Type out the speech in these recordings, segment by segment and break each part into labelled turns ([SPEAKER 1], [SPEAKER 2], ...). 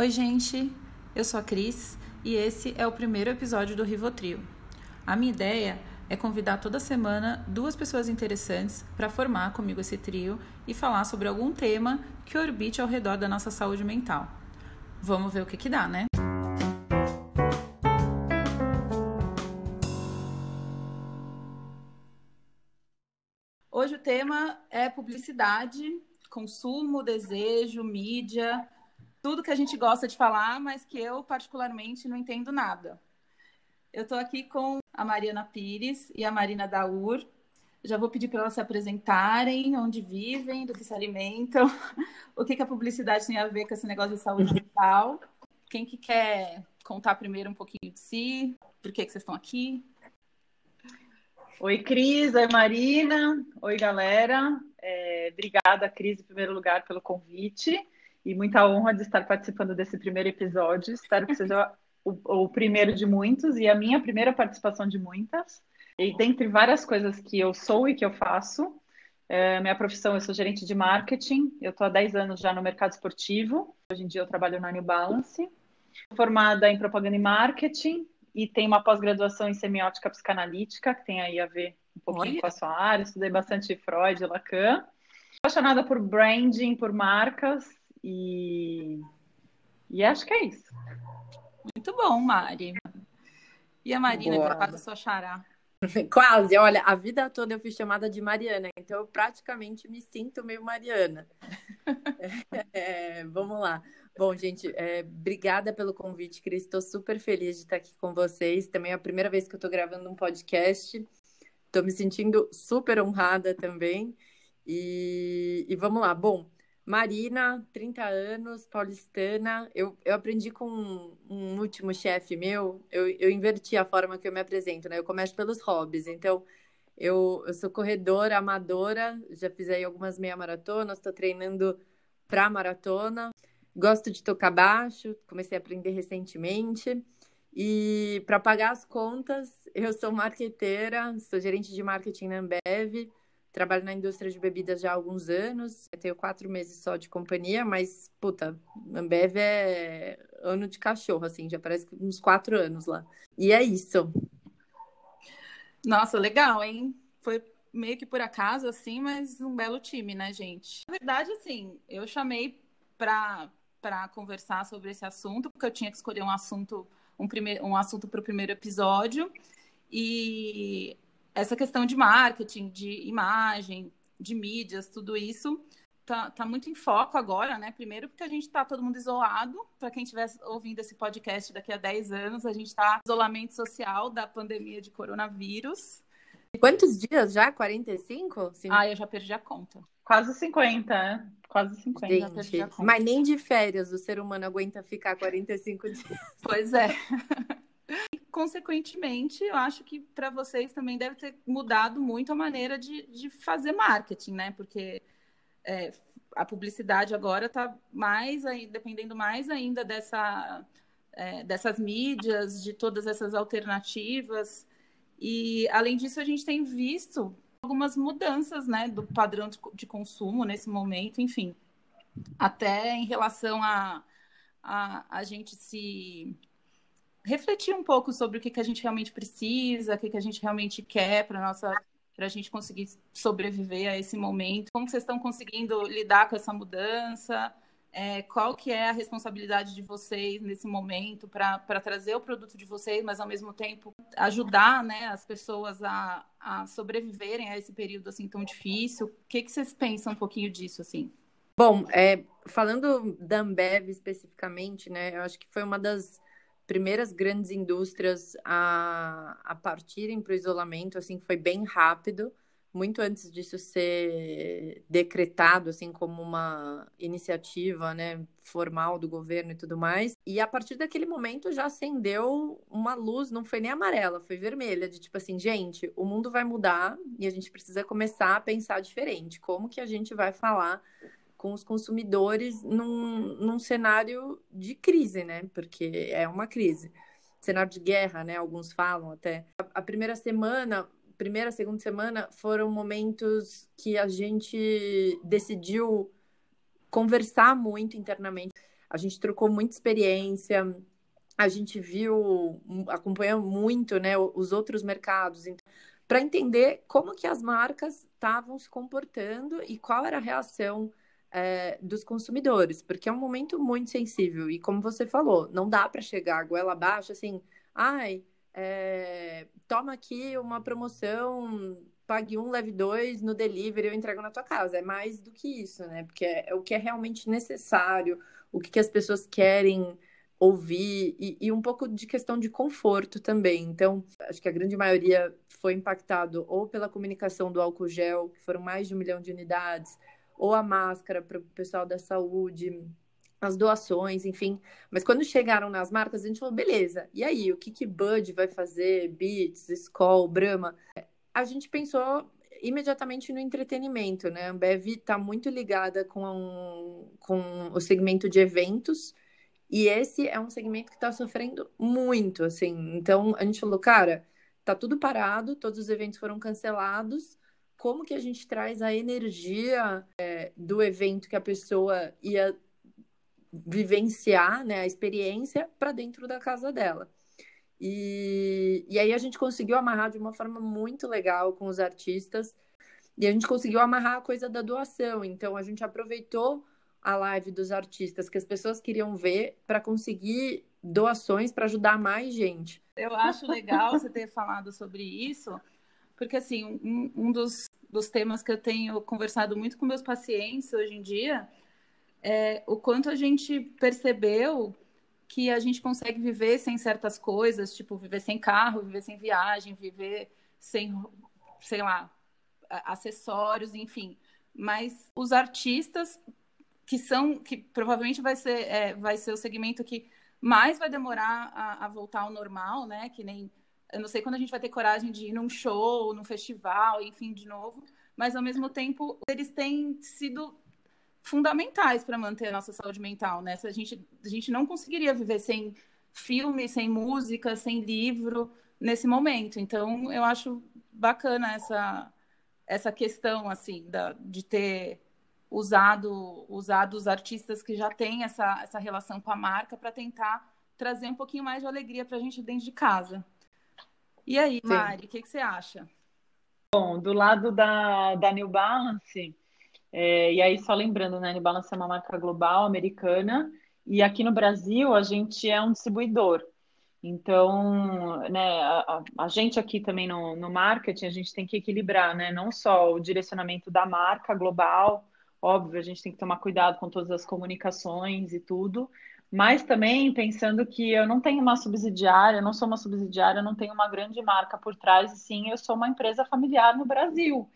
[SPEAKER 1] Oi, gente. Eu sou a Cris e esse é o primeiro episódio do Rivotril. A minha ideia é convidar toda semana duas pessoas interessantes para formar comigo esse trio e falar sobre algum tema que orbite ao redor da nossa saúde mental. Vamos ver o que que dá, né? Hoje o tema é publicidade, consumo, desejo, mídia, tudo que a gente gosta de falar, mas que eu particularmente não entendo nada. Eu estou aqui com a Mariana Pires e a Marina Daur. Já vou pedir para elas se apresentarem, onde vivem, do que se alimentam, o que, que a publicidade tem a ver com esse negócio de saúde mental. Quem que quer contar primeiro um pouquinho de si, por que, que vocês estão aqui?
[SPEAKER 2] Oi, Cris. Oi, Marina. Oi, galera. É, obrigada, Cris, em primeiro lugar, pelo convite e muita honra de estar participando desse primeiro episódio. Espero que seja o, o primeiro de muitos e a minha primeira participação de muitas. E dentre várias coisas que eu sou e que eu faço, é, minha profissão, eu sou gerente de marketing, eu estou há 10 anos já no mercado esportivo, hoje em dia eu trabalho na New Balance, formada em propaganda e marketing, e tem uma pós-graduação em semiótica psicanalítica, que tem aí a ver um pouquinho Olha. com a sua área. Estudei bastante Freud Lacan. Apaixonada por branding, por marcas e, e acho que é isso.
[SPEAKER 1] Muito bom, Mari. E a Marina, Boa. que é quase sua xará.
[SPEAKER 3] Quase, olha, a vida toda eu fui chamada de Mariana, então eu praticamente me sinto meio Mariana. é, vamos lá. Bom, gente, é, obrigada pelo convite, Cris. Estou super feliz de estar aqui com vocês. Também é a primeira vez que eu estou gravando um podcast. Estou me sentindo super honrada também. E, e, vamos lá. Bom, Marina, 30 anos, paulistana. Eu, eu aprendi com um, um último chefe meu, eu, eu inverti a forma que eu me apresento, né? Eu começo pelos hobbies. Então, eu, eu sou corredora, amadora, já fiz aí algumas meia maratonas, estou treinando para maratona. Gosto de tocar baixo, comecei a aprender recentemente. E para pagar as contas, eu sou marqueteira, sou gerente de marketing na Ambev, trabalho na indústria de bebidas já há alguns anos. Eu tenho quatro meses só de companhia, mas, puta, Ambev é ano de cachorro, assim, já parece uns quatro anos lá. E é isso.
[SPEAKER 1] Nossa, legal, hein? Foi meio que por acaso, assim, mas um belo time, né, gente? Na verdade, assim, eu chamei para para conversar sobre esse assunto, porque eu tinha que escolher um assunto, um, primeiro, um assunto para o primeiro episódio. E essa questão de marketing, de imagem, de mídias, tudo isso tá, tá muito em foco agora, né? Primeiro porque a gente está todo mundo isolado. Para quem estiver ouvindo esse podcast daqui a 10 anos, a gente está isolamento social da pandemia de coronavírus.
[SPEAKER 3] Quantos dias já? 45?
[SPEAKER 1] Sim. Ah, eu já perdi a conta.
[SPEAKER 2] Quase 50, né? Quase 50.
[SPEAKER 3] Gente, mas nem de férias o ser humano aguenta ficar 45 dias.
[SPEAKER 1] Pois é. Consequentemente, eu acho que para vocês também deve ter mudado muito a maneira de, de fazer marketing, né? Porque é, a publicidade agora está mais dependendo mais ainda dessa, é, dessas mídias, de todas essas alternativas. E, além disso, a gente tem visto algumas mudanças né, do padrão de consumo nesse momento, enfim. Até em relação a, a, a gente se refletir um pouco sobre o que, que a gente realmente precisa, o que, que a gente realmente quer para nossa para a gente conseguir sobreviver a esse momento. Como vocês estão conseguindo lidar com essa mudança? é, qual que é a responsabilidade de vocês nesse momento para trazer o produto de vocês, mas ao mesmo tempo ajudar né, as pessoas a, a sobreviverem a esse período assim tão difícil. O que, que vocês pensam um pouquinho disso assim?
[SPEAKER 3] Bom, é, falando da Ambev especificamente, né, eu acho que foi uma das primeiras grandes indústrias a, a partirem para o isolamento, assim, foi bem rápido muito antes disso ser decretado assim como uma iniciativa, né, formal do governo e tudo mais. E a partir daquele momento já acendeu uma luz, não foi nem amarela, foi vermelha, de tipo assim, gente, o mundo vai mudar e a gente precisa começar a pensar diferente. Como que a gente vai falar com os consumidores num, num cenário de crise, né? Porque é uma crise cenário de guerra, né? Alguns falam até. A, primeira semana primeira, segunda semana foram momentos que a gente decidiu conversar muito internamente. a gente trocou muita experiência, a gente viu, acompanhou muito, né, os outros mercados, para entender como que as marcas estavam se comportando e qual era a reação é, dos consumidores, porque é um momento muito sensível e como você falou, não dá para chegar goela abaixo assim, ai, é, toma aqui uma promoção, pague um, leve dois no delivery, eu entrego na tua casa. É mais do que isso, né? Porque é, é o que é realmente necessário, o que, que as pessoas querem ouvir e, e, um pouco de questão de conforto também. Então, acho que a grande maioria foi impactado ou pela comunicação do álcool gel, que foram mais de um milhão de unidades, ou a máscara para o pessoal da saúde, as doações, enfim. Mas quando chegaram nas marcas, a gente falou, beleza, e aí, o que que Bud vai fazer, Beats, Skoll, Brahma? A gente pensou imediatamente no entretenimento, né? A Ambev está muito ligada com, um, com o segmento de eventos, e esse é um segmento que está sofrendo muito, assim. Então, a gente falou, cara, tá tudo parado, todos os eventos foram cancelados, como que a gente traz a energia é, do evento que a pessoa ia vivenciar né, a experiência para dentro da casa dela. E, e aí a gente conseguiu amarrar de uma forma muito legal com os artistas e a gente conseguiu amarrar a coisa da doação. Então a gente aproveitou a live dos artistas que as pessoas queriam ver para conseguir doações para ajudar mais gente.
[SPEAKER 1] Eu acho legal você ter falado sobre isso, porque assim, um, um dos, dos temas que eu tenho conversado muito com meus pacientes hoje em dia é, o quanto a gente percebeu que a gente consegue viver sem certas coisas, tipo viver sem carro, viver sem viagem, viver sem, sei lá, acessórios, enfim. Mas os artistas que são, que provavelmente vai ser, é, vai ser o segmento que mais vai demorar a, a, voltar ao normal, né? Que nem, eu não sei quando a gente vai ter coragem de ir num show, num festival, enfim, de novo. Mas ao mesmo tempo eles têm sido fundamentais para manter a nossa saúde mental, né? Se a gente, a gente não conseguiria viver sem filme, sem música, sem livro nesse momento. Então, eu acho bacana essa, essa questão, assim, da, de ter usado, usado os artistas que já têm essa, essa relação com a marca para tentar trazer um pouquinho mais de alegria para a gente dentro de casa. E aí, Mari, o que, que você acha?
[SPEAKER 2] Bom, do lado da, da New Balance, é, e aí, só lembrando, né, New Balance é uma marca global, americana, e aqui no Brasil a gente é um distribuidor. Então, né, a, a, gente aqui também no, no marketing, a gente tem que equilibrar, né, não só o direcionamento da marca global, óbvio, a gente tem que tomar cuidado com todas as comunicações e tudo, mas também pensando que eu não tenho uma subsidiária, eu não sou uma subsidiária, eu não tenho uma grande marca por trás, e sim, eu sou uma empresa familiar no Brasil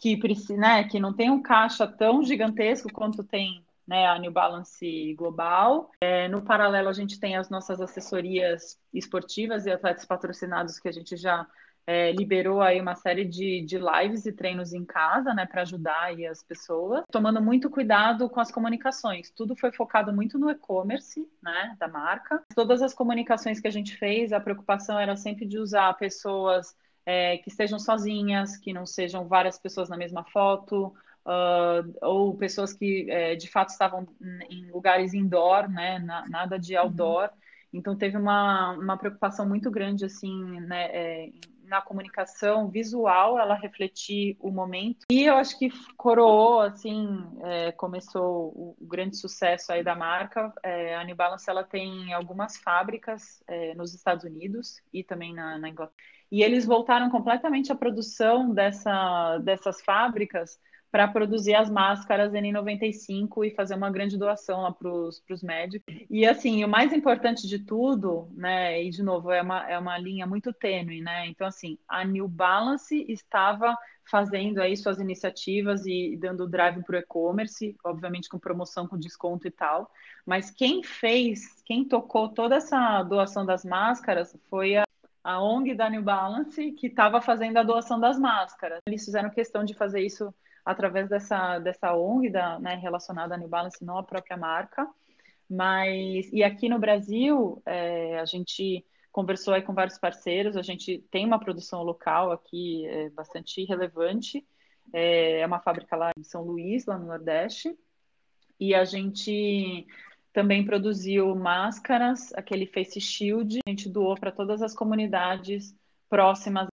[SPEAKER 2] que, né, que não tem um caixa tão gigantesco quanto tem né, a New Balance Global. É, no paralelo, a gente tem as nossas assessorias esportivas e atletas patrocinados que a gente já é, liberou aí uma série de, de lives e treinos em casa, né, para ajudar aí as pessoas, tomando muito cuidado com as comunicações. Tudo foi focado muito no e-commerce, né, da marca. Todas as comunicações que a gente fez, a preocupação era sempre de usar pessoas é, que estejam sozinhas, que não sejam várias pessoas na mesma foto, uh, ou pessoas que é, de fato estavam em lugares indoor, né, na, nada de uhum. outdoor. Uhum. Então teve uma, uma preocupação muito grande assim, né, é, na comunicação visual, ela refletir o momento. E eu acho que coroou, assim, é, começou o, o, grande sucesso aí da marca. É, a New Balance, ela tem algumas fábricas é, nos Estados Unidos e também na, na Inglaterra. E eles voltaram completamente à produção dessa, dessas fábricas para produzir as máscaras N95 e fazer uma grande doação lá para os médicos. E assim, o mais importante de tudo, né, e de novo, é uma, é uma linha muito tênue, né? Então, assim, a New Balance estava fazendo aí suas iniciativas e dando drive para o e-commerce, obviamente com promoção, com desconto e tal. Mas quem fez, quem tocou toda essa doação das máscaras foi a a ONG da New Balance, que estava fazendo a doação das máscaras. Eles fizeram questão de fazer isso através dessa, dessa ONG da, né, relacionada à New Balance, não à própria marca. Mas, e aqui no Brasil, é, a gente conversou aí com vários parceiros, a gente tem uma produção local aqui é, bastante relevante, é, é uma fábrica lá em São Luís, lá no Nordeste, e a gente também produziu máscaras, aquele face shield, a gente doou para todas as comunidades próximas.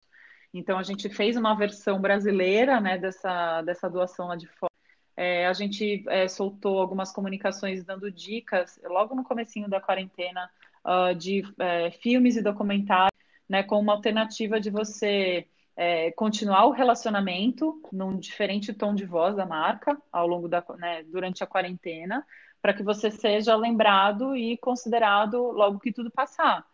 [SPEAKER 2] Então a gente fez uma versão brasileira, né, dessa, dessa doação lá de fora. É, a gente é, soltou algumas comunicações dando dicas logo no comecinho da quarentena uh, de é, filmes e documentários, né, com uma alternativa de você é, continuar o relacionamento num diferente tom de voz da marca ao longo da né, durante a quarentena, para que você seja lembrado e considerado logo que tudo passar.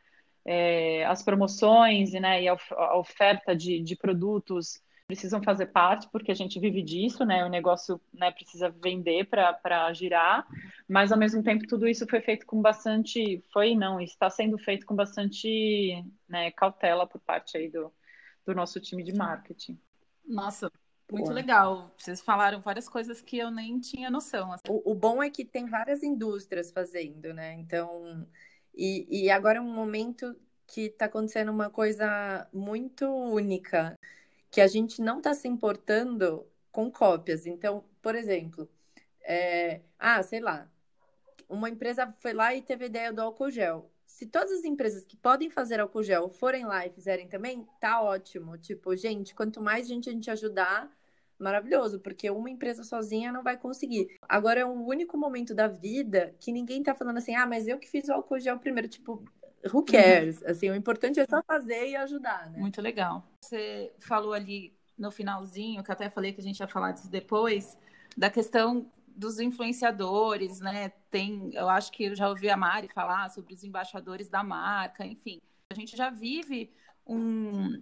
[SPEAKER 2] É, as promoções né, e a oferta de, de, produtos precisam fazer parte, porque a gente vive disso, né? O negócio né, precisa vender para girar, mas ao mesmo tempo tudo isso foi feito com bastante. Foi não, está sendo feito com bastante né, cautela por parte aí do, do nosso time de marketing.
[SPEAKER 1] Nossa, muito Boa. legal. Vocês falaram várias coisas que eu nem tinha noção.
[SPEAKER 3] Assim. O, o, bom é que tem várias indústrias fazendo, né? Então, e, e agora é um momento que está acontecendo uma coisa muito única, que a gente não está se importando com cópias. Então, por exemplo, é... ah, sei lá, uma empresa foi lá e teve a ideia do álcool gel se todas as empresas que podem fazer álcool gel forem lá e fizerem também, tá ótimo. Tipo, gente, quanto mais gente a gente ajudar, maravilhoso, porque uma empresa sozinha não vai conseguir. Agora é um único momento da vida que ninguém tá falando assim, ah, mas eu que fiz o álcool gel primeiro, tipo, who uhum. cares? Assim, o importante é só fazer e ajudar, né?
[SPEAKER 1] Muito legal. Você falou ali no finalzinho, que até falei que a gente ia falar disso depois, da questão dos influenciadores, né? Tem, eu acho que eu já ouvi a Mari falar sobre os embaixadores da marca, enfim. A gente já vive um,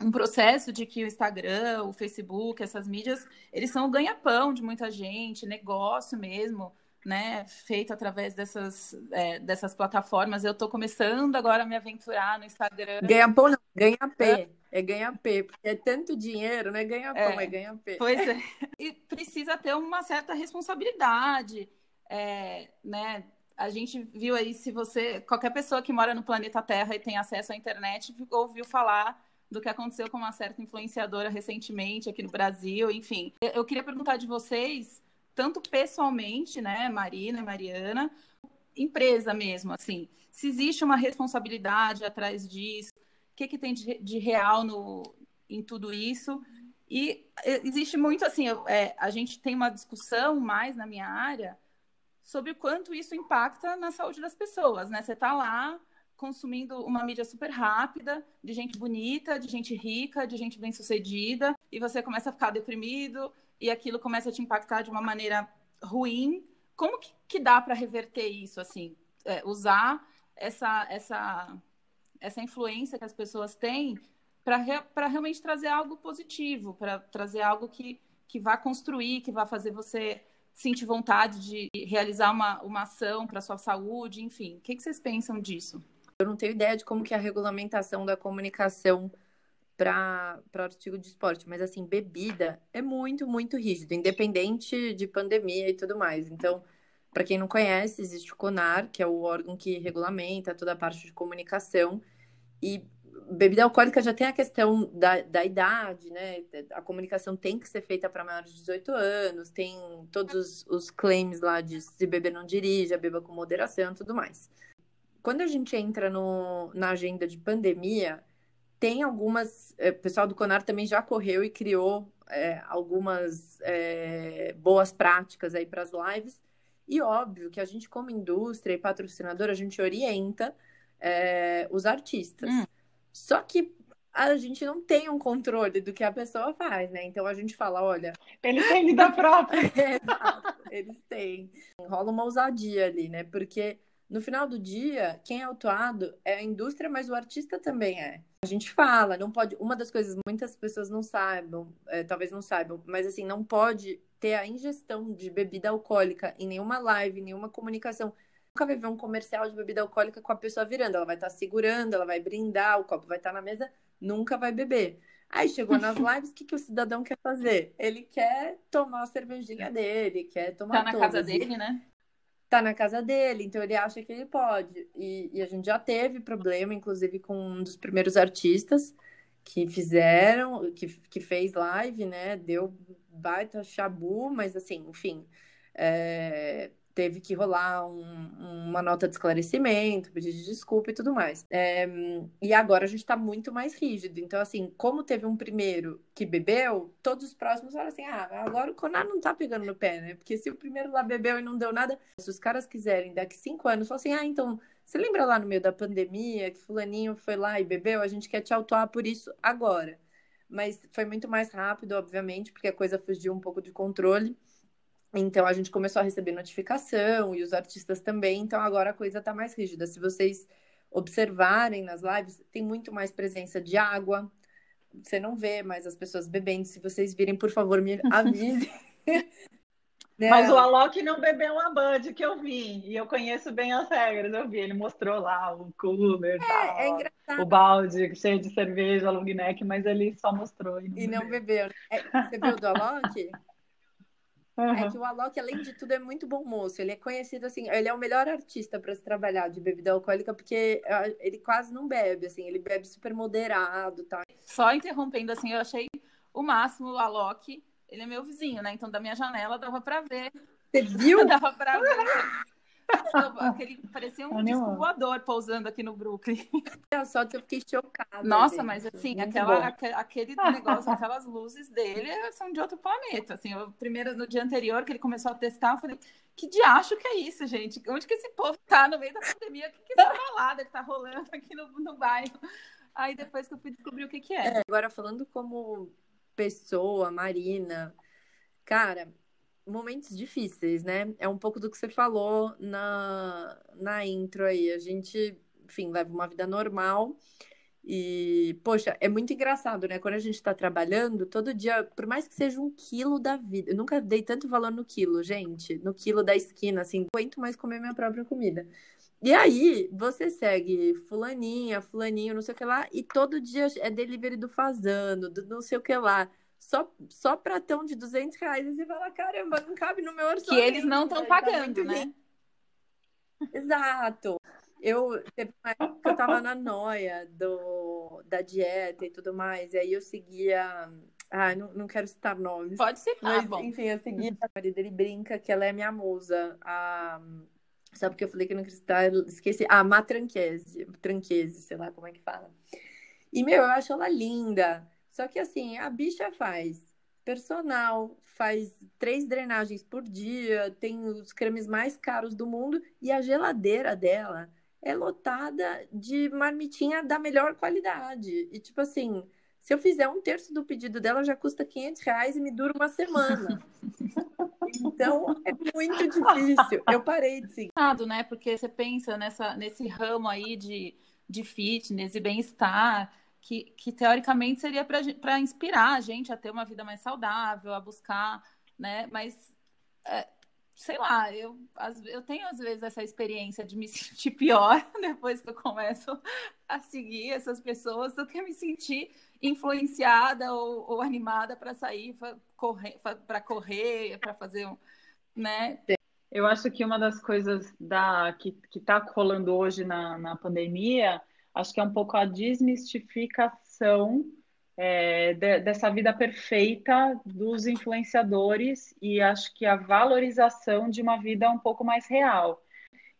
[SPEAKER 1] um processo de que o Instagram, o Facebook, essas mídias, eles são o ganha-pão de muita gente, negócio mesmo, né? Feito através dessas, é, dessas plataformas. Eu estou começando agora a me aventurar no Instagram.
[SPEAKER 3] Ganha-pão não, ganha-pé. É ganha-P, porque é tanto dinheiro, não é ganha-pão, é, é ganha-P.
[SPEAKER 1] Pois é. E precisa ter uma certa responsabilidade, é, né? A gente viu aí, se você, qualquer pessoa que mora no planeta Terra e tem acesso à internet, ouviu falar do que aconteceu com uma certa influenciadora recentemente aqui no Brasil, enfim. Eu queria perguntar de vocês, tanto pessoalmente, né, Marina e Mariana, empresa mesmo, assim, se existe uma responsabilidade atrás disso, que, que tem de, de real no, em tudo isso. E existe muito assim, é, a gente tem uma discussão mais na minha área sobre o quanto isso impacta na saúde das pessoas, né? Você está lá consumindo uma mídia super rápida, de gente bonita, de gente rica, de gente bem-sucedida, e você começa a ficar deprimido e aquilo começa a te impactar de uma maneira ruim. Como que, que dá para reverter isso, assim? É, usar essa, essa essa influência que as pessoas têm para re, realmente trazer algo positivo, para trazer algo que, que vá construir, que vá fazer você sentir vontade de realizar uma, uma ação para sua saúde, enfim. O que, que vocês pensam disso?
[SPEAKER 3] Eu não tenho ideia de como que é a regulamentação da comunicação para artigo de esporte, mas assim, bebida é muito, muito rígido, independente de pandemia e tudo mais. Então, para quem não conhece, existe o CONAR, que é o órgão que regulamenta toda a parte de comunicação. E bebida alcoólica já tem a questão da, da idade, né? A comunicação tem que ser feita para maiores de 18 anos, tem todos os, os claims lá de se beber não dirija, beba com moderação e tudo mais. Quando a gente entra no, na agenda de pandemia, tem algumas. Eh, o pessoal do Conar também já correu e criou é, algumas é, boas práticas aí para as lives. E óbvio que a gente, como indústria e patrocinador, a gente orienta é, os artistas. Hum. Só que a gente não tem um controle do que a pessoa faz, né? Então a gente fala, olha.
[SPEAKER 2] Eles têm vida própria.
[SPEAKER 3] Exato, eles têm. Rola uma ousadia ali, né? Porque no final do dia, quem é autuado é a indústria, mas o artista também é. A gente fala, não pode. Uma das coisas muitas pessoas não saibam, é, talvez não saibam, mas assim, não pode ter a ingestão de bebida alcoólica em nenhuma live, nenhuma comunicação. Nunca vai ver um comercial de bebida alcoólica com a pessoa virando. Ela vai estar tá segurando, ela vai brindar, o copo vai estar tá na mesa, nunca vai beber. Aí chegou nas lives, o que, que o cidadão quer fazer? Ele quer tomar a cervejinha dele, quer tomar.
[SPEAKER 1] Tá na todas. casa dele, né?
[SPEAKER 3] Tá na casa dele, então ele acha que ele pode. E, e a gente já teve problema, inclusive, com um dos primeiros artistas que fizeram, que, que fez live, né? Deu baita chabu, mas assim, enfim, é, teve que rolar um, uma nota de esclarecimento, pedido de desculpa e tudo mais. É, e agora a gente está muito mais rígido. Então, assim, como teve um primeiro que bebeu, todos os próximos falaram assim: ah, agora o Conar não tá pegando no pé, né? Porque se o primeiro lá bebeu e não deu nada, se os caras quiserem daqui cinco anos, falam assim: ah, então. Você lembra lá no meio da pandemia que fulaninho foi lá e bebeu? A gente quer te autuar por isso agora. Mas foi muito mais rápido, obviamente, porque a coisa fugiu um pouco de controle. Então a gente começou a receber notificação e os artistas também. Então agora a coisa está mais rígida. Se vocês observarem nas lives, tem muito mais presença de água. Você não vê mais as pessoas bebendo. Se vocês virem, por favor, me avisem.
[SPEAKER 2] Né? Mas o Alok não bebeu uma Bud que eu vi. E eu conheço bem as regras. Eu vi, ele mostrou lá o cooler, é, tal, é engraçado. o balde cheio de cerveja, long neck, mas ele só mostrou.
[SPEAKER 3] E não, e não bebeu. É, você viu do Alok? Uhum. É que o Alok, além de tudo, é muito bom moço. Ele é conhecido assim, ele é o melhor artista para se trabalhar de bebida alcoólica, porque ah, ele quase não bebe, assim, ele bebe super moderado, tá?
[SPEAKER 1] Só interrompendo, assim, eu achei o máximo o Alok. Ele é meu vizinho, né? Então da minha janela dava para ver.
[SPEAKER 3] Você viu?
[SPEAKER 1] dava para ver. Aquele, parecia um disco voador pousando aqui no Brooklyn.
[SPEAKER 3] Só que eu fiquei chocada.
[SPEAKER 1] Nossa, gente. mas assim, aquela, aquele negócio, aquelas luzes dele são de outro planeta. Assim, eu, primeiro, no dia anterior que ele começou a testar, eu falei, que diacho que é isso, gente? Onde que esse povo tá no meio da pandemia? O que, que é essa balada que tá rolando aqui no, no bairro? Aí depois que eu fui descobrir o que que é.
[SPEAKER 3] é agora, falando como pessoa, Marina, cara, momentos difíceis, né? É um pouco do que você falou na, na intro aí. A gente, enfim, leva uma vida normal. E, poxa, é muito engraçado, né? Quando a gente tá trabalhando, todo dia, por mais que seja um quilo da vida, eu nunca dei tanto valor no quilo, gente, no quilo da esquina, assim, aguento mais comer minha própria comida. E aí, você segue fulaninha, fulaninho, não sei o que lá, e todo dia é delivery do fazano, do não sei o que lá só, só pratão de 200 reais e você fala, caramba, não cabe no meu orçamento.
[SPEAKER 1] Que eles não estão tá pagando, tá né?
[SPEAKER 3] Exato. Eu teve uma época que eu tava na noia do, da dieta e tudo mais, e aí eu seguia. Ah, não, não quero citar nomes.
[SPEAKER 1] Pode citar, mas,
[SPEAKER 3] bom. Enfim, eu seguia a marido, ele brinca que ela é minha musa. A... Sabe porque eu falei que não cristal, esqueci. Ah, Matranquese, Tranquese, sei lá como é que fala. E, meu, eu acho ela linda. Só que assim, a bicha faz personal, faz três drenagens por dia, tem os cremes mais caros do mundo e a geladeira dela é lotada de marmitinha da melhor qualidade. E tipo assim, se eu fizer um terço do pedido dela, já custa 500 reais e me dura uma semana. Então, é muito difícil. Eu parei de seguir.
[SPEAKER 1] né? Porque você pensa nessa, nesse ramo aí de, de fitness e bem-estar que, que teoricamente seria para inspirar a gente a ter uma vida mais saudável, a buscar, né? Mas, é, sei lá, eu, eu tenho às vezes essa experiência de me sentir pior depois que eu começo a seguir essas pessoas do que me sentir influenciada ou, ou animada para sair, para correr, para correr, para fazer um, né?
[SPEAKER 2] Eu acho que uma das coisas da, que está rolando hoje na, na pandemia acho que é um pouco a desmistificação é, de, dessa vida perfeita dos influenciadores e acho que a valorização de uma vida um pouco mais real.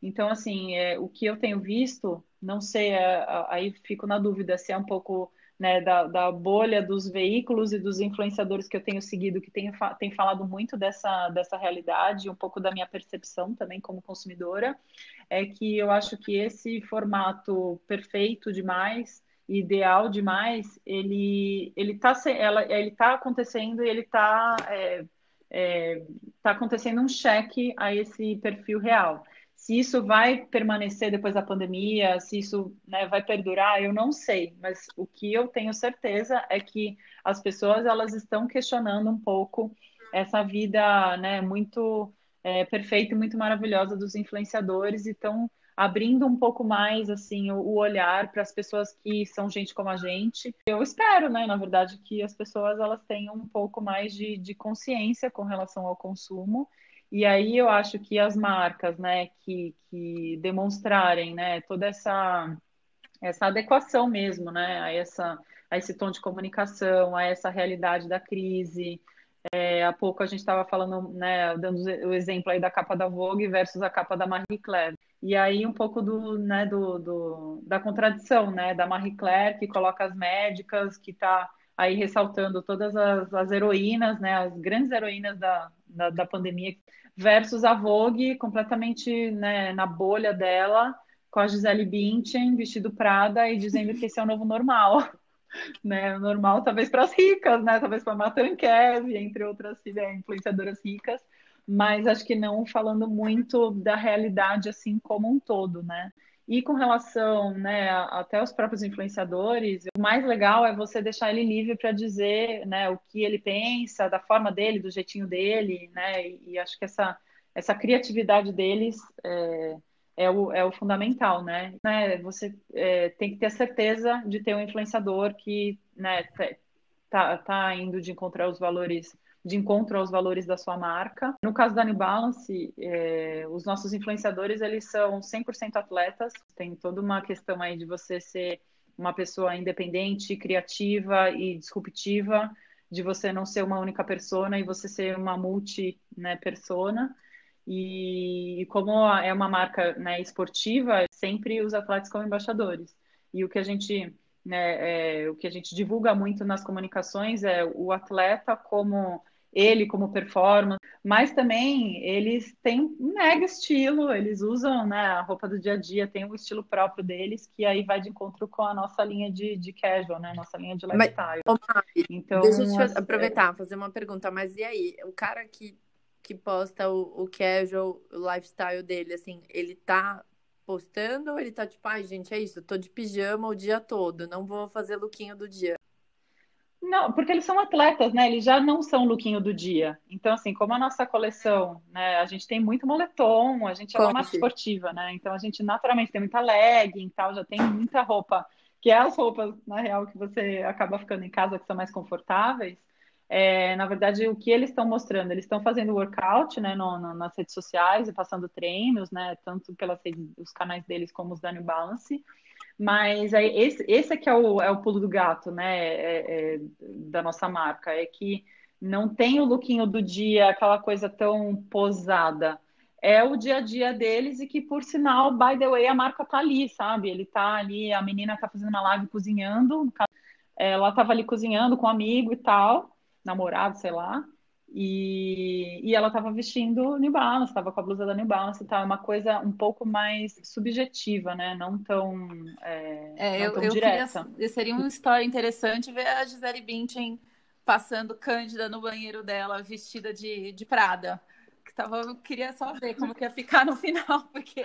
[SPEAKER 2] Então, assim, é, o que eu tenho visto, não sei, é, aí fico na dúvida se é um pouco né, da, da, bolha dos veículos e dos influenciadores que eu tenho seguido, que tem, tem falado muito dessa, dessa realidade, um pouco da minha percepção também como consumidora, é que eu acho que esse formato perfeito demais, ideal demais, ele ele está ele tá acontecendo e ele está é, é, tá acontecendo um cheque a esse perfil real. Se isso vai permanecer depois da pandemia, se isso né, vai perdurar, eu não sei. Mas o que eu tenho certeza é que as pessoas elas estão questionando um pouco essa vida né, muito é, perfeita e muito maravilhosa dos influenciadores e estão abrindo um pouco mais assim o, o olhar para as pessoas que são gente como a gente. Eu espero, né, na verdade, que as pessoas elas tenham um pouco mais de, de consciência com relação ao consumo e aí eu acho que as marcas, né, que, que demonstrarem, né, toda essa essa adequação mesmo, né, a essa a esse tom de comunicação, a essa realidade da crise, É, há pouco a gente estava falando, né, dando o exemplo aí da capa da Vogue versus a capa da Marie Claire. E aí um pouco do, né, do, do da contradição, né, da Marie Claire que coloca as médicas, que está aí ressaltando todas as, as, heroínas, né, as grandes heroínas da, da, da pandemia, versus a Vogue completamente né, na bolha dela, com a Gisele Bündchen vestido Prada e dizendo que esse é o novo normal. né? Normal, talvez para as ricas, né? Talvez para Matan Kev, entre outras né, influenciadoras ricas, mas acho que não falando muito da realidade assim como um todo, né? E com relação, né, até os próprios influenciadores, o mais legal é você deixar ele livre para dizer, né, o que ele pensa, da forma dele, do jeitinho dele, né? E, e acho que essa essa criatividade deles é, é o, é o fundamental, né? né? Você é, tem que ter certeza de ter um influenciador que né, tá, tá indo de encontrar os valores de encontro aos valores da sua marca. No caso da New Balance, é, os nossos influenciadores, eles são 100% atletas, tem toda uma questão aí de você ser uma pessoa independente, criativa e disruptiva, de você não ser uma única persona e você ser uma multi-persona. Né, e, como é uma marca né, esportiva, sempre os atletas como embaixadores. E o que a gente né, é, o que a gente divulga muito nas comunicações é o atleta como ele como performance, mas também eles têm um mega estilo, eles usam né, a roupa do dia a dia, tem um estilo próprio deles, que aí vai de encontro com a nossa linha de, de casual, né? Nossa linha de lifestyle.
[SPEAKER 3] Mas, então, deixa eu assim, aproveitar, é... fazer uma pergunta, mas e aí, o cara que que posta o, o casual, o lifestyle dele, assim, ele tá postando ou ele tá tipo, ai, gente, é isso, tô de pijama o dia todo, não vou fazer lookinho do dia?
[SPEAKER 2] Não, porque eles são atletas, né? Eles já não são lookinho do dia. Então, assim, como a nossa coleção, né? A gente tem muito moletom, a gente é uma marca esportiva, né? Então, a gente naturalmente tem muita legging e tal, já tem muita roupa, que é as roupas, na real, que você acaba ficando em casa, que são mais confortáveis. É, na verdade, o que eles estão mostrando? Eles estão fazendo workout né, no, no, nas redes sociais e passando treinos, né, tanto pelos os canais deles como os da New Balance. Mas aí, esse, esse aqui é o, é o pulo do gato né, é, é, da nossa marca, é que não tem o lookinho do dia, aquela coisa tão posada. É o dia a dia deles e que, por sinal, by the way, a marca tá ali, sabe? Ele tá ali, a menina tá fazendo uma live cozinhando, ela tava ali cozinhando com um amigo e tal, namorado, sei lá. E, e ela estava vestindo New Balance, estava com a blusa da New Balance e tal. É uma coisa um pouco mais subjetiva, né? Não tão, é, é, não eu, tão eu direta.
[SPEAKER 1] Queria, seria uma história interessante ver a Gisele Bündchen passando Cândida no banheiro dela, vestida de, de Prada. Que tava, eu queria só ver como que ia ficar no final, porque...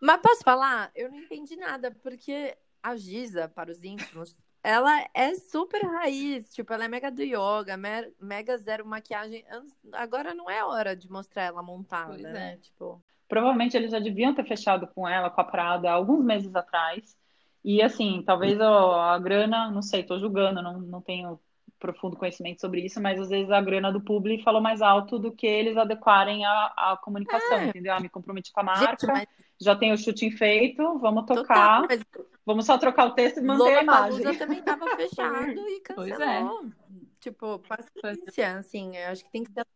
[SPEAKER 3] Mas posso falar? Eu não entendi nada, porque a Giza, para os íntimos, ela é super raiz, tipo, ela é mega do yoga, mega zero maquiagem. Agora não é hora de mostrar ela montada, pois né? É. Tipo...
[SPEAKER 2] Provavelmente eles já deviam ter fechado com ela, com a Prada, alguns meses atrás. E assim, talvez ó, a grana, não sei, tô julgando, não, não tenho profundo conhecimento sobre isso, mas às vezes a grana do público falou mais alto do que eles adequarem a, a comunicação, é. entendeu? Ah, me comprometi com a marca, Gente, mas... já tenho o shooting feito, vamos tocar. Total, mas... Vamos só trocar o texto e manter Lola a imagem.
[SPEAKER 3] Palusa também estava fechado e cancelou. Pois é. Tipo, paciência, assim, eu acho que tem que dar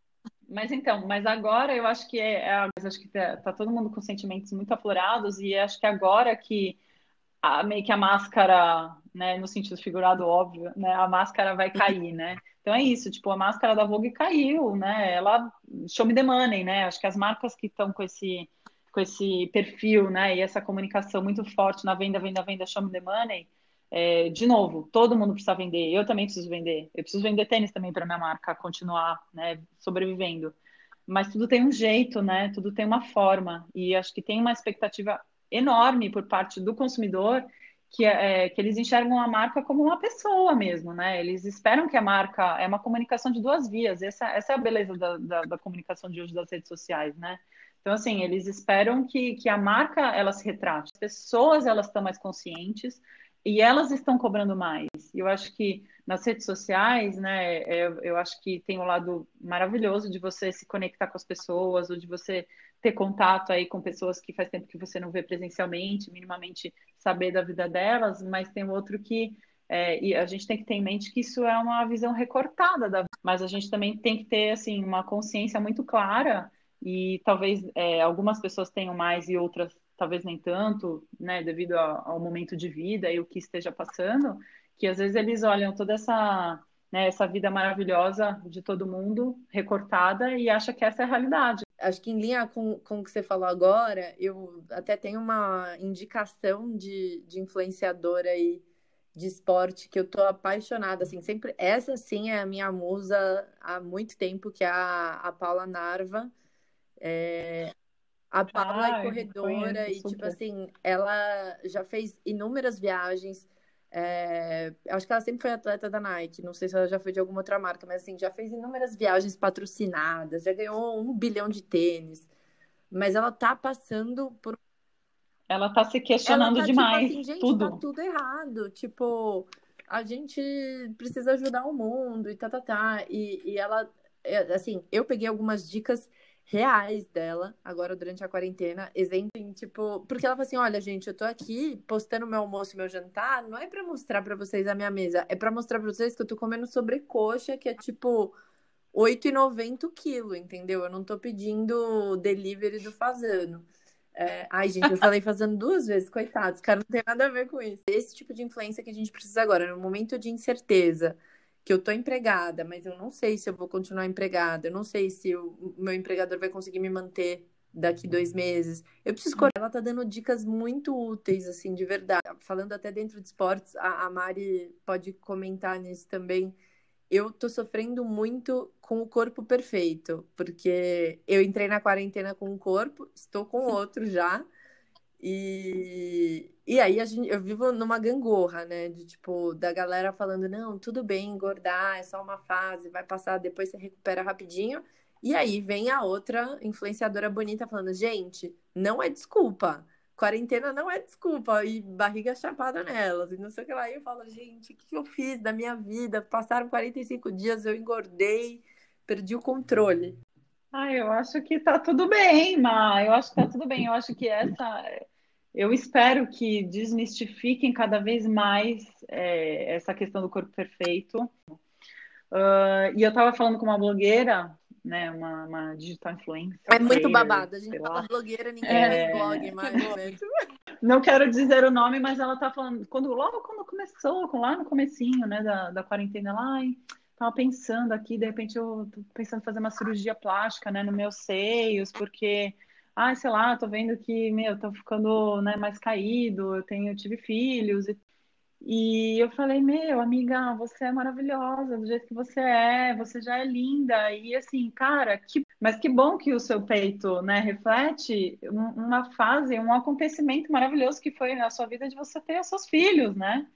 [SPEAKER 2] mas então, mas agora eu acho que é, é acho que tá, tá, todo mundo com sentimentos muito aflorados e acho que agora que a, meio que a máscara, né, no sentido figurado óbvio, né, a máscara vai cair, né? Então é isso, tipo, a máscara da Vogue caiu, né? Ela show me the money, né? Acho que as marcas que estão com esse com esse perfil, né, e essa comunicação muito forte na venda, venda, venda, show me the money, é, de novo, todo mundo precisa vender, eu também preciso vender, eu preciso vender tênis também para minha marca continuar, né, sobrevivendo. Mas tudo tem um jeito, né? Tudo tem uma forma e acho que tem uma expectativa enorme por parte do consumidor que, é, que eles enxergam a marca como uma pessoa mesmo, né? Eles esperam que a marca é uma comunicação de duas vias. Essa, essa é a beleza da, da, da comunicação de hoje das redes sociais, né? Então, assim, eles esperam que, que a marca ela se retrate. As pessoas elas estão mais conscientes e elas estão cobrando mais. E eu acho que nas redes sociais, né, eu, é, eu acho que tem um lado maravilhoso de você se conectar com as pessoas, ou de você ter contato aí com pessoas que faz tempo que você não vê presencialmente, minimamente saber da vida delas, mas tem outro que É, e a gente tem que ter em mente que isso é uma visão recortada da mas a gente também tem que ter assim uma consciência muito clara e talvez é, algumas pessoas tenham mais e outras talvez nem tanto, né, devido ao, ao momento de vida e o que esteja passando, que às vezes eles olham toda essa né, essa vida maravilhosa de todo mundo recortada e acha que essa é a realidade.
[SPEAKER 3] Acho que em linha com, com o que você falou agora, eu até tenho uma indicação de, de influenciadora aí de esporte que eu tô apaixonada, assim, sempre, essa sim é a minha musa há muito tempo, que é a, a Paula Narva, é, a Paula é corredora e, tipo assim, ela já fez inúmeras viagens, é, acho que ela sempre foi atleta da Nike, não sei se ela já foi de alguma outra marca, mas assim, já fez inúmeras viagens patrocinadas, já ganhou um bilhão de tênis, mas ela tá passando por
[SPEAKER 2] ela tá se questionando tá, tipo demais. Tipo assim,
[SPEAKER 3] gente,
[SPEAKER 2] tudo.
[SPEAKER 3] tá tudo errado. Tipo, a gente precisa ajudar o mundo e tá, tá, tá. E, e ela, é, assim, eu peguei algumas dicas reais dela agora durante a quarentena, exemplo, tipo, porque ela falou assim: "Olha, gente, eu tô aqui postando meu almoço e meu jantar, não é para mostrar para vocês a minha mesa, é para mostrar para vocês que eu tô comendo sobrecoxa, que é tipo 8,90 o quilo, entendeu? Eu não tô pedindo delivery do Fazano. É, ai, gente, eu falei fazendo duas vezes, coitados, cara, não tem nada a ver com isso. Esse tipo de influência que a gente precisa agora, no momento de incerteza, que eu tô empregada, mas eu não sei se eu vou continuar empregada, eu não sei se o meu empregador vai conseguir me manter daqui dois meses. Eu preciso correr. Ela tá dando dicas muito úteis, assim, de verdade. Falando até dentro de esportes, a, a Mari pode comentar nisso também eu tô sofrendo muito com o corpo perfeito, porque eu entrei na quarentena com um corpo, estou com outro já. E, e aí a gente, eu vivo numa gangorra, né? De tipo, da galera falando, não, tudo bem engordar, é só uma fase, vai passar, depois você recupera rapidinho. E aí vem a outra influenciadora bonita falando, gente, não é desculpa quarentena não é desculpa, e barriga chapada nelas, e não sei o que lá. E eu falo, gente, o que eu fiz da minha vida? Passaram 45 dias, eu engordei, perdi o controle.
[SPEAKER 2] Ah, eu acho que tá tudo bem, Ma. Eu acho que tá tudo bem. Eu acho que essa. Eu espero que desmistifiquem cada vez mais é, essa questão do corpo perfeito. Uh, e eu estava falando com uma blogueira né, uma, uma digital influencer.
[SPEAKER 3] É muito babado, a gente fala blogueira, ninguém é... blog mais.
[SPEAKER 2] Não quero dizer o nome, mas ela tá falando, quando, logo quando começou, lá no comecinho, né, da, da quarentena, lá, ai, tava pensando aqui, de repente eu tô pensando em fazer uma cirurgia plástica, né, nos meus seios, porque, ai, sei lá, tô vendo que, meu, tô ficando, né, mais caído, eu tenho, eu tive filhos e e eu falei, meu, amiga, você é maravilhosa do jeito que você é, você já é linda. E assim, cara, que... mas que bom que o seu peito, né, reflete uma fase, um acontecimento maravilhoso que foi na sua vida de você ter seus filhos, né?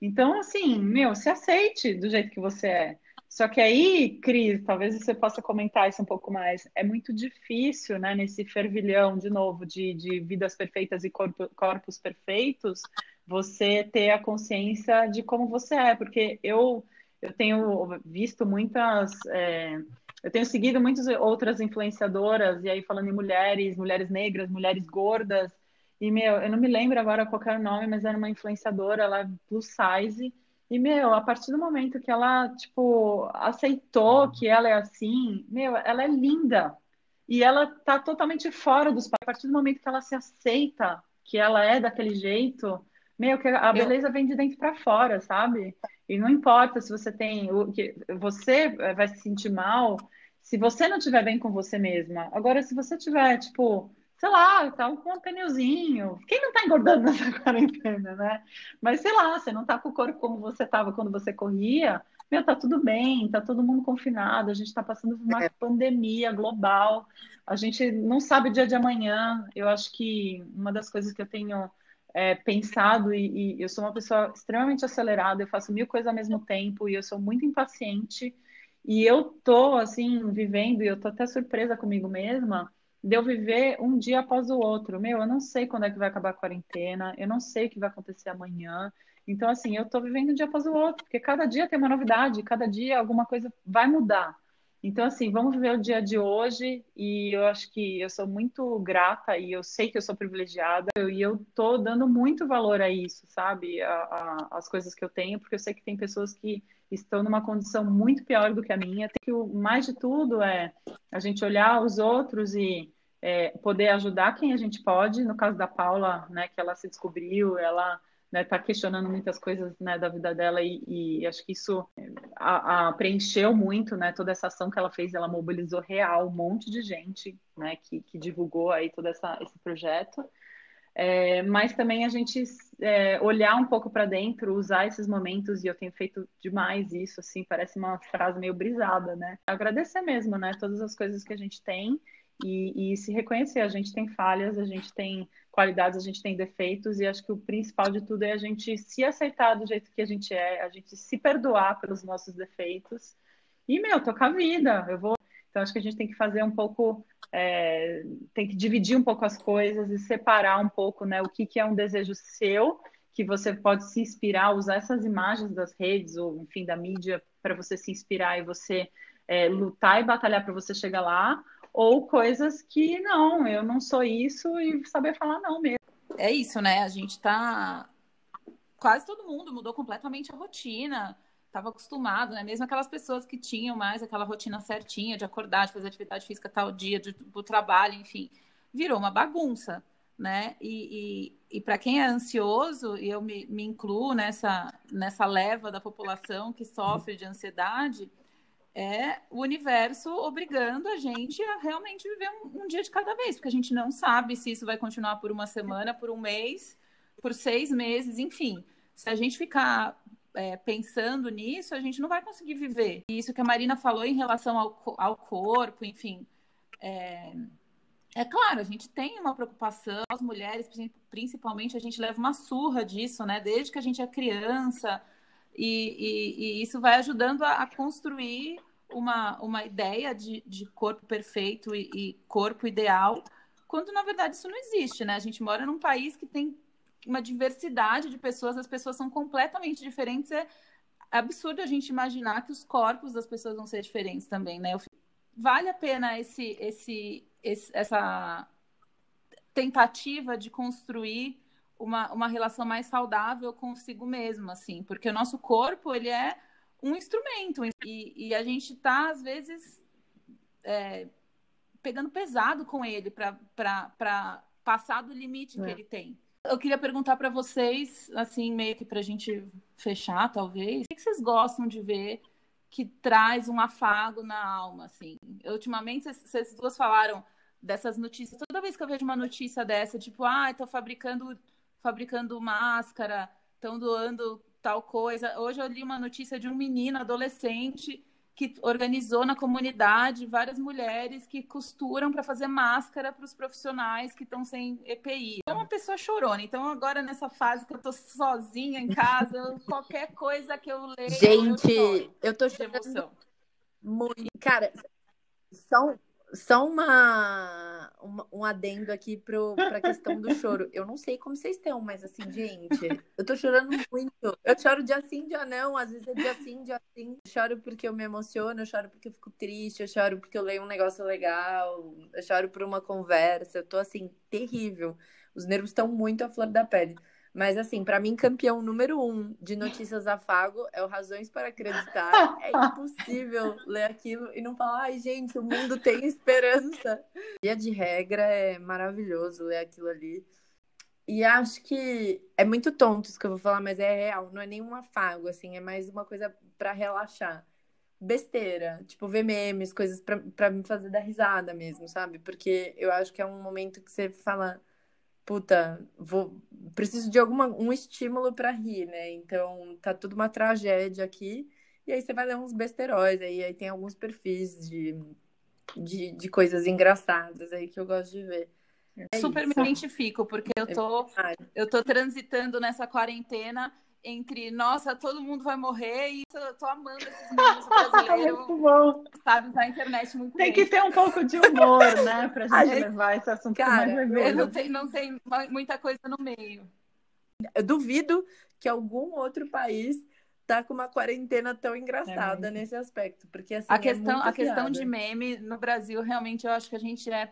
[SPEAKER 2] Então, assim, meu, se aceite do jeito que você é. Só que aí, Cris, talvez você possa comentar isso um pouco mais. É muito difícil, né, nesse fervilhão, de novo, de, de vidas perfeitas e corpo, corpos perfeitos, você ter a consciência de como você é, porque eu, eu tenho visto muitas. É, eu tenho seguido muitas outras influenciadoras, e aí falando em mulheres, mulheres negras, mulheres gordas, e, meu, eu não me lembro agora qual era o nome, mas era uma influenciadora, ela é plus size, e, meu, a partir do momento que ela, tipo, aceitou que ela é assim, meu, ela é linda. E ela tá totalmente fora dos pais. A partir do momento que ela se aceita que ela é daquele jeito, meu, que a beleza vem de dentro para fora, sabe? E não importa se você tem o que você vai se sentir mal se você não estiver bem com você mesma. Agora, se você tiver, tipo, sei lá, tá com um pneuzinho. Quem não tá engordando nessa quarentena, né? Mas sei lá, você não tá com o corpo como você tava quando você corria. Meu, tá tudo bem, tá todo mundo confinado, a gente tá passando por uma é. pandemia global. A gente não sabe o dia de amanhã. Eu acho que uma das coisas que eu tenho é, pensado e, e, eu sou uma pessoa extremamente acelerada, eu faço mil coisas ao mesmo tempo e eu sou muito impaciente e eu tô assim vivendo e eu tô até surpresa comigo mesma de eu viver um dia após o outro. Meu, eu não sei quando é que vai acabar a quarentena, eu não sei o que vai acontecer amanhã. Então, assim, eu tô vivendo um dia após o outro, porque cada dia tem uma novidade, cada dia alguma coisa vai mudar. Então, assim, vamos viver o dia de hoje e eu acho que eu sou muito grata e eu sei que eu sou privilegiada e eu tô dando muito valor a isso, sabe? A, a, as coisas que eu tenho, porque eu sei que tem pessoas que estão numa condição muito pior do que a minha. Tem que o mais de tudo é a gente olhar os outros e é, poder ajudar quem a gente pode. No caso da Paula, né, que ela se descobriu, ela está né, tá questionando muitas coisas né, da vida dela e, e acho que isso a, a, preencheu muito, né, toda essa ação que ela fez, ela mobilizou real um monte de gente, né, que, que divulgou aí todo essa, esse projeto. É, mas também a gente é, olhar um pouco para dentro, usar esses momentos, e eu tenho feito demais isso, assim, parece uma frase meio brisada, né? Agradecer mesmo, né? Todas as coisas que a gente tem e, e se reconhecer. A gente tem falhas, a gente tem qualidades, a gente tem defeitos, e acho que o principal de tudo é a gente se aceitar do jeito que a gente é, a gente se perdoar pelos nossos defeitos e, meu, tocar a vida. Eu vou. Então, acho que a gente tem que fazer um pouco é, tem que dividir um pouco as coisas e separar um pouco né, o que, que é um desejo seu, que você pode se inspirar, usar essas imagens das redes ou, enfim, da mídia para você se inspirar e você é, lutar e batalhar para você chegar lá, ou coisas que não, eu não sou isso e saber falar não mesmo.
[SPEAKER 1] É isso, né? A gente tá. Quase todo mundo mudou completamente a rotina estava acostumado, né? Mesmo aquelas pessoas que tinham mais aquela rotina certinha de acordar, de fazer atividade física tal dia, de, do trabalho, enfim, virou uma bagunça, né? E, e, e para quem é ansioso, e eu me, me incluo nessa, nessa leva da população que sofre de ansiedade, é o universo obrigando a gente a realmente viver um, um, dia de cada vez, porque a gente não sabe se isso vai continuar por uma semana, por um mês, por seis meses, enfim. Se a gente ficar é, pensando nisso, a gente não vai conseguir viver. E isso que a Marina falou em relação ao, ao corpo, enfim. É, é claro, a gente tem uma preocupação, as mulheres, principalmente, a gente leva uma surra disso, né? Desde que a gente é criança, e, e, e isso vai ajudando a, a, construir uma, uma ideia de, de corpo perfeito e, e corpo ideal, quando na verdade isso não existe, né? A gente mora num país que tem uma diversidade de pessoas, as pessoas são completamente diferentes. É absurdo a gente imaginar que os corpos das pessoas vão ser diferentes também, né? Vale a pena esse, esse, esse essa tentativa de construir uma, uma relação mais saudável consigo mesmo, assim, porque o nosso corpo, ele é um instrumento e, e a gente está, às vezes, é, pegando pesado com ele para passar do limite é. que ele tem. Eu queria perguntar para vocês, assim, meio que para a gente fechar, talvez, o que vocês gostam de ver que traz um afago na alma, assim? Ultimamente, vocês duas falaram dessas notícias. Toda vez que eu vejo uma notícia dessa, tipo, ah, estou fabricando, fabricando máscara, estão doando tal coisa. Hoje eu li uma notícia de um menino adolescente que organizou na comunidade várias mulheres que costuram para fazer máscara para os profissionais que estão sem EPI. É uma pessoa chorona, então agora nessa fase que eu tô sozinha em casa, qualquer coisa que eu leio,
[SPEAKER 3] Gente, eu, eu tô chorando emoção. Muito. Cara, são só uma, uma, um adendo aqui para a questão do choro. Eu não sei como vocês estão, mas assim, gente, eu tô chorando muito. Eu choro dia sim, dia não, às vezes é dia sim, dia sim. Eu choro porque eu me emociono, eu choro porque eu fico triste, eu choro porque eu leio um negócio legal, eu choro por uma conversa. Eu tô assim, terrível. Os nervos estão muito à flor da pele. Mas, assim, para mim, campeão número um de notícias afago é o Razões para Acreditar. É impossível ler aquilo e não falar, ai, gente, o mundo tem esperança. Dia de regra é maravilhoso ler aquilo ali. E acho que é muito tonto isso que eu vou falar, mas é real. Não é nenhum afago, assim, é mais uma coisa para relaxar. Besteira, tipo, ver memes, coisas para me fazer dar risada mesmo, sabe? Porque eu acho que é um momento que você fala puta, vou, preciso de alguma, um estímulo para rir, né? Então tá tudo uma tragédia aqui. E aí você vai ler uns besteróis, aí, aí tem alguns perfis de, de, de coisas engraçadas aí que eu gosto de ver.
[SPEAKER 1] É Super isso. me identifico, porque eu tô, eu tô transitando nessa quarentena entre, nossa, todo mundo vai morrer e eu tô amando esses memes brasileiros. muito bom. Sabe, usar a internet muito
[SPEAKER 2] Tem bem. que ter um pouco de humor, né, pra gente, gente levar esse assunto
[SPEAKER 1] Cara, mais não tem, não tem muita coisa no meio.
[SPEAKER 3] Eu duvido que algum outro país tá com uma quarentena tão engraçada é nesse aspecto, porque assim,
[SPEAKER 1] a questão,
[SPEAKER 3] é
[SPEAKER 1] a questão de meme no Brasil realmente eu acho que a gente é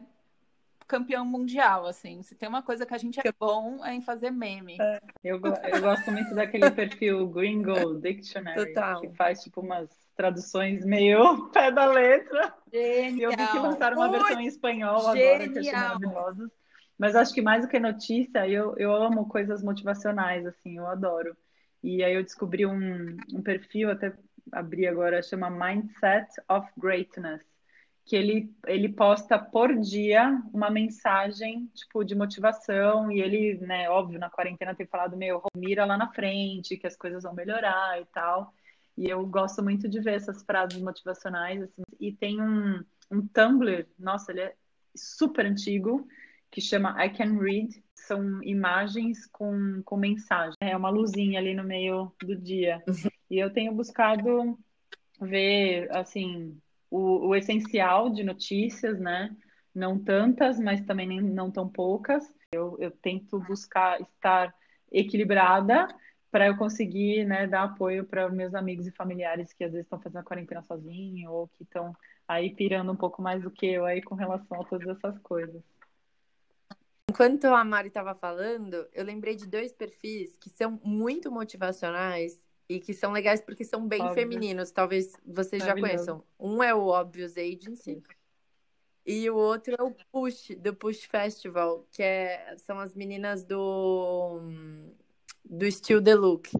[SPEAKER 1] campeão mundial, assim. Se tem uma coisa que a gente é bom é em fazer meme. É.
[SPEAKER 2] Eu, eu gosto muito daquele perfil Gringo Dictionary, Total. que faz tipo umas traduções meio pé da letra. Genial. E eu vi que lançaram uma versão em espanhol Genial. agora, que eu achei maravilhosa. Mas acho que mais do que notícia, eu, eu amo coisas motivacionais, assim, eu adoro. E aí eu descobri um, um perfil, até abri agora, chama Mindset of Greatness, que ele, ele posta por dia uma mensagem, tipo, de motivação, e ele, né, óbvio, na quarentena tem falado, meu, mira lá na frente, que as coisas vão melhorar e tal. E eu gosto muito de ver essas frases motivacionais, assim. E tem um, um Tumblr, nossa, ele é super antigo, que chama I Can Read. São imagens com, com mensagem. É uma luzinha ali no meio do dia. E eu tenho buscado ver, assim, o, o essencial de notícias, né? Não tantas, mas também nem, não tão poucas. Eu, eu tento buscar estar equilibrada para eu conseguir né, dar apoio para meus amigos e familiares que às vezes estão fazendo a quarentena sozinho ou que estão aí pirando um pouco mais do que eu aí com relação a todas essas coisas.
[SPEAKER 3] Enquanto a Mari estava falando, eu lembrei de dois perfis que são muito motivacionais e que são legais porque são bem Óbvio. femininos. Talvez vocês já conheçam. Um é o Obvious Agency e o outro é o Push, do Push Festival, que é, são as meninas do, do Still The Look.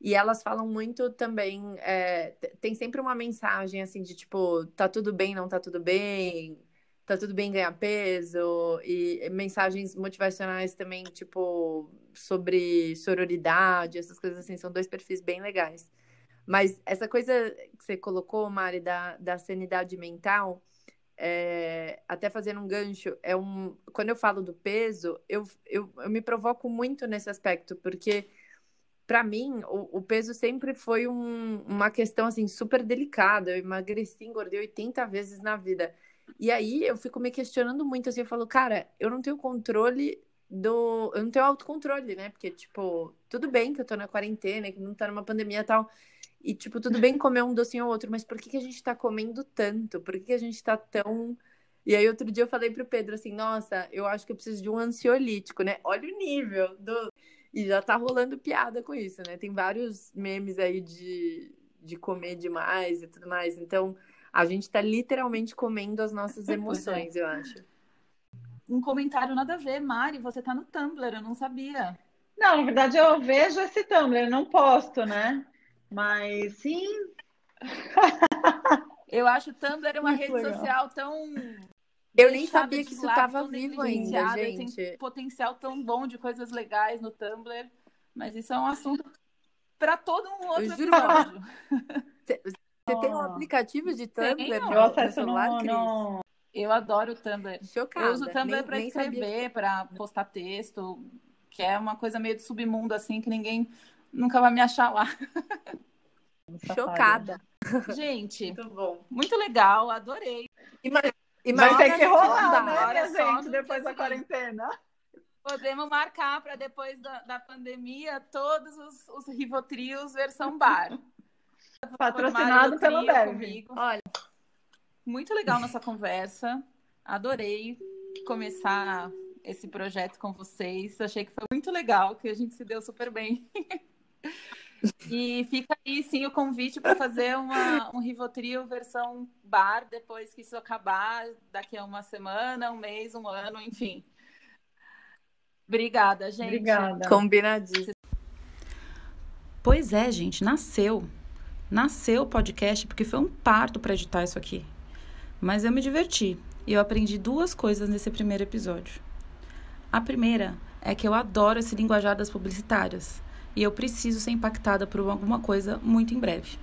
[SPEAKER 3] E elas falam muito também. É, tem sempre uma mensagem assim de tipo, tá tudo bem, não tá tudo bem, tá tudo bem ganhar peso, e mensagens motivacionais também, tipo, sobre sororidade, essas coisas assim, são dois perfis bem legais. Mas essa coisa que você colocou, Mari, da, da sanidade mental, é, até fazendo um gancho, é um, quando eu falo do peso, eu, eu, eu me provoco muito nesse aspecto, porque para mim o, o, peso sempre foi um, uma questão assim super delicada. Eu emagreci, engordei 80 vezes na vida. E aí eu fico me questionando muito, assim, eu falo, cara, eu não tenho controle do. Eu não tenho autocontrole, né? Porque, tipo, tudo bem que eu tô na quarentena, que não tá numa pandemia e tal. E, tipo, tudo bem comer um docinho ou outro, mas por que, que a gente tá comendo tanto? Por que, que a gente tá tão. E aí, outro dia eu falei pro Pedro assim: nossa, eu acho que eu preciso de um ansiolítico, né? Olha o nível do. E já tá rolando piada com isso, né? Tem vários memes aí de, de comer demais e tudo mais. Então, a gente está literalmente comendo as nossas é. emoções, eu acho.
[SPEAKER 1] Um comentário nada a ver, Mari, você está no Tumblr, eu não sabia.
[SPEAKER 2] Não, na verdade eu vejo esse Tumblr, eu não posto, né? Mas sim.
[SPEAKER 1] eu acho o Tumblr uma Muito rede legal. social tão
[SPEAKER 3] eu nem sabia que isso estava vivo ainda, gente.
[SPEAKER 1] Tem potencial tão bom de coisas legais no Tumblr, mas isso é um assunto para todo um outro episódio.
[SPEAKER 3] Você tem um aplicativo de Tumblr Tenho.
[SPEAKER 2] No celular, no...
[SPEAKER 1] Eu adoro o Tumblr.
[SPEAKER 3] Chocada.
[SPEAKER 1] Eu uso o Tumblr para escrever, para postar texto, que é uma coisa meio de submundo, assim, que ninguém nunca vai me achar lá.
[SPEAKER 3] Chocada.
[SPEAKER 1] Gente, muito bom. Muito legal, adorei.
[SPEAKER 2] E vai ter que rolar, né, minha gente, depois da quarentena.
[SPEAKER 1] Podemos marcar para depois da, da, pandemia todos os, os Rivotrios versão bar.
[SPEAKER 2] Patrocinado pelo Derby.
[SPEAKER 1] Olha, muito legal nossa conversa. Adorei começar esse projeto com vocês. Achei que foi muito legal, que a gente se deu super bem. e fica aí sim o convite para fazer uma, um Rivotril versão bar depois que isso acabar, daqui a uma semana, um mês, um ano, enfim. Obrigada, gente.
[SPEAKER 2] Obrigada.
[SPEAKER 3] Combinadíssimo.
[SPEAKER 1] Pois é, gente, nasceu nasceu o podcast porque foi um parto para editar isso aqui. Mas eu me diverti e eu aprendi duas coisas nesse primeiro episódio. A primeira é que eu adoro esse linguajar das publicitárias e eu preciso ser impactada por alguma coisa muito em breve.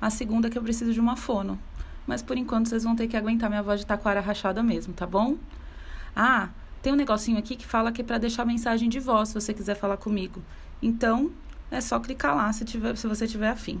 [SPEAKER 1] A segunda é que eu preciso de uma fono, mas por enquanto vocês vão ter que aguentar minha voz de taquara rachada mesmo, tá bom? Ah, tem um negocinho aqui que fala que é para deixar mensagem de voz se você quiser falar comigo. Então, é só clicar lá se, tiver, se você tiver afim.